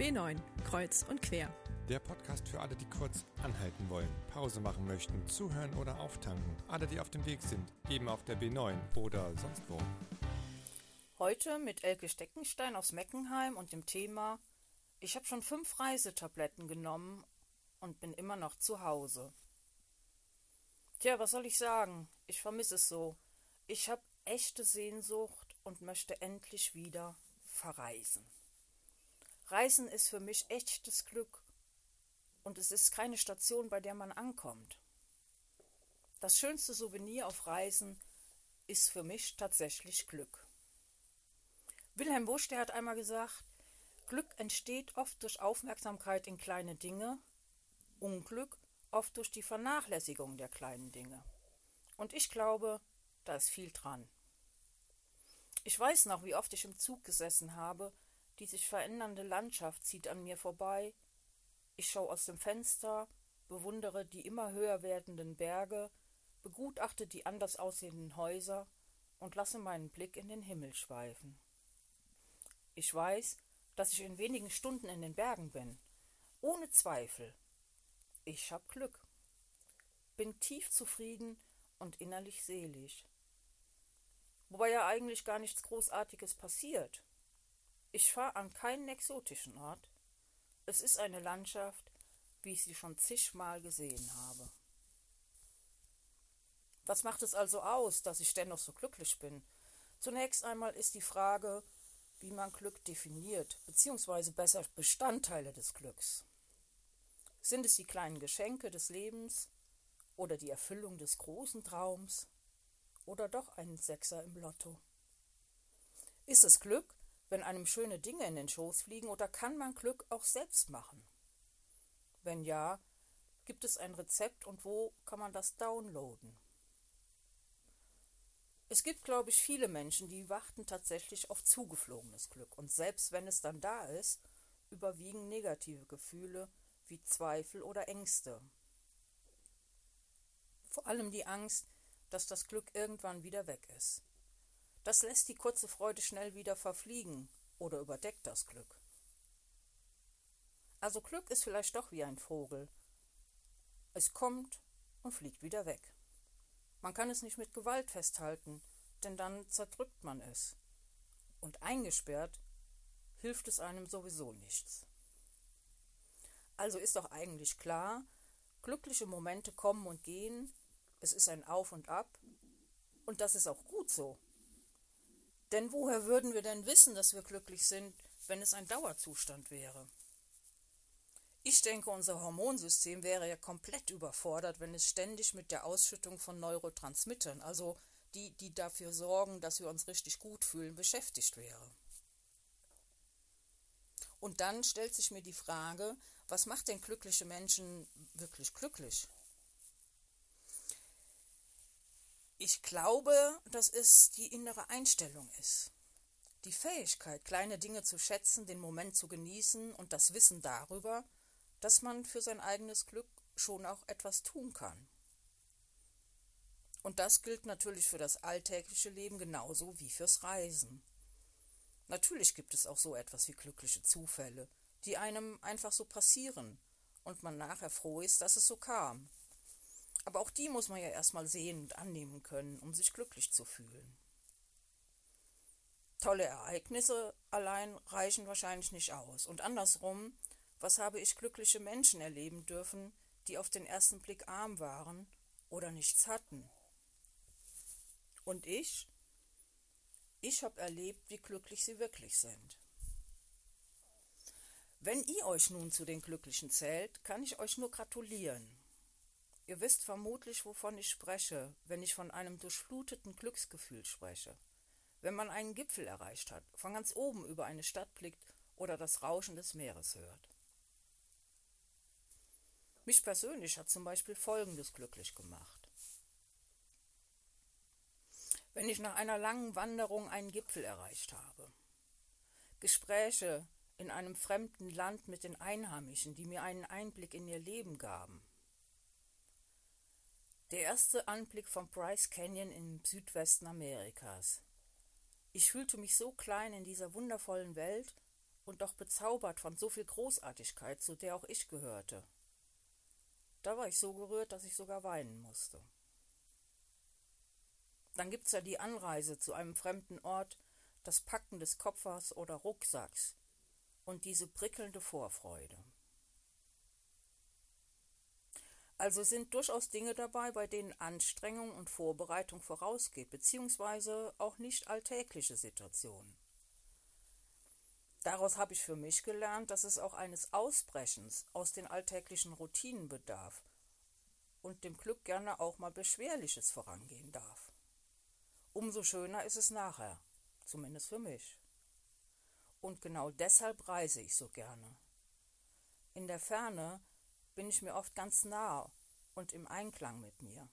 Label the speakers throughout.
Speaker 1: B9, Kreuz und Quer.
Speaker 2: Der Podcast für alle, die kurz anhalten wollen, Pause machen möchten, zuhören oder auftanken. Alle, die auf dem Weg sind, eben auf der B9 oder sonst wo.
Speaker 3: Heute mit Elke Steckenstein aus Meckenheim und dem Thema Ich habe schon fünf Reisetabletten genommen und bin immer noch zu Hause. Tja, was soll ich sagen? Ich vermisse es so. Ich habe echte Sehnsucht und möchte endlich wieder verreisen. Reisen ist für mich echtes Glück und es ist keine Station, bei der man ankommt. Das schönste Souvenir auf Reisen ist für mich tatsächlich Glück. Wilhelm Busch, der hat einmal gesagt, Glück entsteht oft durch Aufmerksamkeit in kleine Dinge, Unglück oft durch die Vernachlässigung der kleinen Dinge. Und ich glaube, da ist viel dran. Ich weiß noch, wie oft ich im Zug gesessen habe, die sich verändernde Landschaft zieht an mir vorbei. Ich schaue aus dem Fenster, bewundere die immer höher werdenden Berge, begutachte die anders aussehenden Häuser und lasse meinen Blick in den Himmel schweifen. Ich weiß, dass ich in wenigen Stunden in den Bergen bin. Ohne Zweifel. Ich hab Glück. Bin tief zufrieden und innerlich selig. Wobei ja eigentlich gar nichts Großartiges passiert. Ich fahre an keinen exotischen Ort. Es ist eine Landschaft, wie ich sie schon zigmal gesehen habe. Was macht es also aus, dass ich dennoch so glücklich bin? Zunächst einmal ist die Frage, wie man Glück definiert, beziehungsweise besser Bestandteile des Glücks. Sind es die kleinen Geschenke des Lebens oder die Erfüllung des großen Traums oder doch ein Sechser im Lotto? Ist es Glück, wenn einem schöne Dinge in den Schoß fliegen, oder kann man Glück auch selbst machen? Wenn ja, gibt es ein Rezept und wo kann man das downloaden? Es gibt, glaube ich, viele Menschen, die warten tatsächlich auf zugeflogenes Glück, und selbst wenn es dann da ist, überwiegen negative Gefühle wie Zweifel oder Ängste. Vor allem die Angst, dass das Glück irgendwann wieder weg ist. Das lässt die kurze Freude schnell wieder verfliegen oder überdeckt das Glück. Also Glück ist vielleicht doch wie ein Vogel. Es kommt und fliegt wieder weg. Man kann es nicht mit Gewalt festhalten, denn dann zerdrückt man es. Und eingesperrt hilft es einem sowieso nichts. Also ist doch eigentlich klar, glückliche Momente kommen und gehen, es ist ein Auf und Ab, und das ist auch gut so. Denn woher würden wir denn wissen, dass wir glücklich sind, wenn es ein Dauerzustand wäre? Ich denke, unser Hormonsystem wäre ja komplett überfordert, wenn es ständig mit der Ausschüttung von Neurotransmittern, also die, die dafür sorgen, dass wir uns richtig gut fühlen, beschäftigt wäre. Und dann stellt sich mir die Frage, was macht denn glückliche Menschen wirklich glücklich? Ich glaube, dass es die innere Einstellung ist. Die Fähigkeit, kleine Dinge zu schätzen, den Moment zu genießen und das Wissen darüber, dass man für sein eigenes Glück schon auch etwas tun kann. Und das gilt natürlich für das alltägliche Leben genauso wie fürs Reisen. Natürlich gibt es auch so etwas wie glückliche Zufälle, die einem einfach so passieren und man nachher froh ist, dass es so kam. Aber auch die muss man ja erstmal sehen und annehmen können, um sich glücklich zu fühlen. Tolle Ereignisse allein reichen wahrscheinlich nicht aus. Und andersrum, was habe ich glückliche Menschen erleben dürfen, die auf den ersten Blick arm waren oder nichts hatten? Und ich? Ich habe erlebt, wie glücklich sie wirklich sind. Wenn ihr euch nun zu den Glücklichen zählt, kann ich euch nur gratulieren. Ihr wisst vermutlich, wovon ich spreche, wenn ich von einem durchfluteten Glücksgefühl spreche. Wenn man einen Gipfel erreicht hat, von ganz oben über eine Stadt blickt oder das Rauschen des Meeres hört. Mich persönlich hat zum Beispiel Folgendes glücklich gemacht. Wenn ich nach einer langen Wanderung einen Gipfel erreicht habe. Gespräche in einem fremden Land mit den Einheimischen, die mir einen Einblick in ihr Leben gaben. Der erste Anblick vom Bryce Canyon im Südwesten Amerikas. Ich fühlte mich so klein in dieser wundervollen Welt und doch bezaubert von so viel Großartigkeit, zu der auch ich gehörte. Da war ich so gerührt, dass ich sogar weinen musste. Dann gibt's ja die Anreise zu einem fremden Ort, das Packen des Koffers oder Rucksacks und diese prickelnde Vorfreude. Also sind durchaus Dinge dabei, bei denen Anstrengung und Vorbereitung vorausgeht, beziehungsweise auch nicht alltägliche Situationen. Daraus habe ich für mich gelernt, dass es auch eines Ausbrechens aus den alltäglichen Routinen bedarf und dem Glück gerne auch mal Beschwerliches vorangehen darf. Umso schöner ist es nachher, zumindest für mich. Und genau deshalb reise ich so gerne. In der Ferne bin ich mir oft ganz nah und im Einklang mit mir.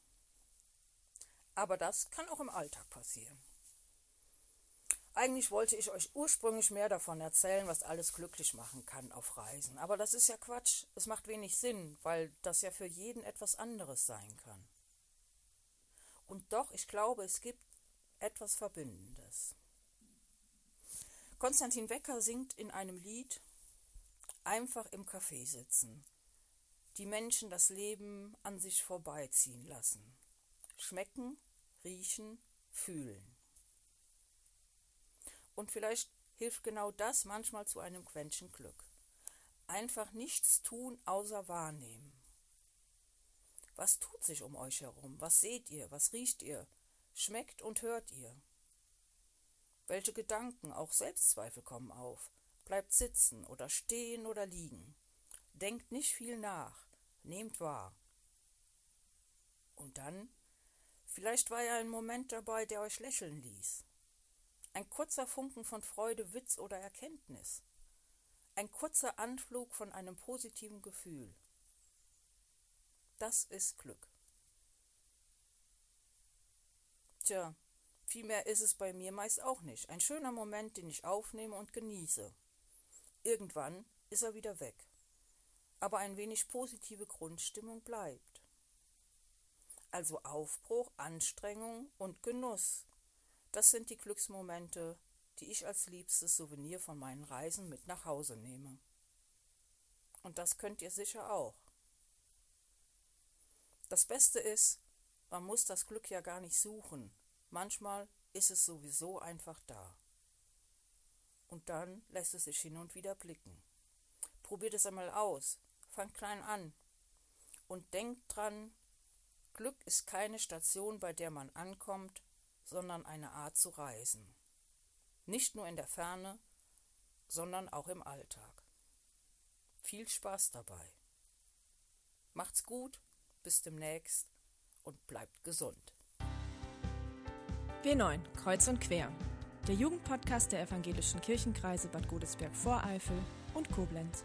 Speaker 3: Aber das kann auch im Alltag passieren. Eigentlich wollte ich euch ursprünglich mehr davon erzählen, was alles glücklich machen kann auf Reisen. Aber das ist ja Quatsch. Es macht wenig Sinn, weil das ja für jeden etwas anderes sein kann. Und doch, ich glaube, es gibt etwas Verbindendes. Konstantin Wecker singt in einem Lied Einfach im Café sitzen, die Menschen das Leben an sich vorbeiziehen lassen, schmecken, riechen, fühlen. Und vielleicht hilft genau das manchmal zu einem Quäntchen Glück. Einfach nichts tun, außer wahrnehmen. Was tut sich um euch herum? Was seht ihr? Was riecht ihr? Schmeckt und hört ihr? Welche Gedanken, auch Selbstzweifel kommen auf? Bleibt sitzen oder stehen oder liegen. Denkt nicht viel nach. Nehmt wahr. Und dann, vielleicht war ja ein Moment dabei, der euch lächeln ließ. Ein kurzer Funken von Freude, Witz oder Erkenntnis. Ein kurzer Anflug von einem positiven Gefühl. Das ist Glück. Tja, viel mehr ist es bei mir meist auch nicht. Ein schöner Moment, den ich aufnehme und genieße. Irgendwann ist er wieder weg. Aber ein wenig positive Grundstimmung bleibt. Also Aufbruch, Anstrengung und Genuss das sind die Glücksmomente, die ich als liebstes Souvenir von meinen Reisen mit nach Hause nehme. Und das könnt ihr sicher auch. Das Beste ist, man muss das Glück ja gar nicht suchen. Manchmal ist es sowieso einfach da. Und dann lässt es sich hin und wieder blicken. Probiert es einmal aus, fangt klein an und denkt dran, Glück ist keine Station, bei der man ankommt, sondern eine Art zu reisen. Nicht nur in der Ferne, sondern auch im Alltag. Viel Spaß dabei. Macht's gut, bis demnächst und bleibt gesund.
Speaker 1: B9, Kreuz und Quer. Der Jugendpodcast der evangelischen Kirchenkreise Bad Godesberg-Voreifel und Koblenz.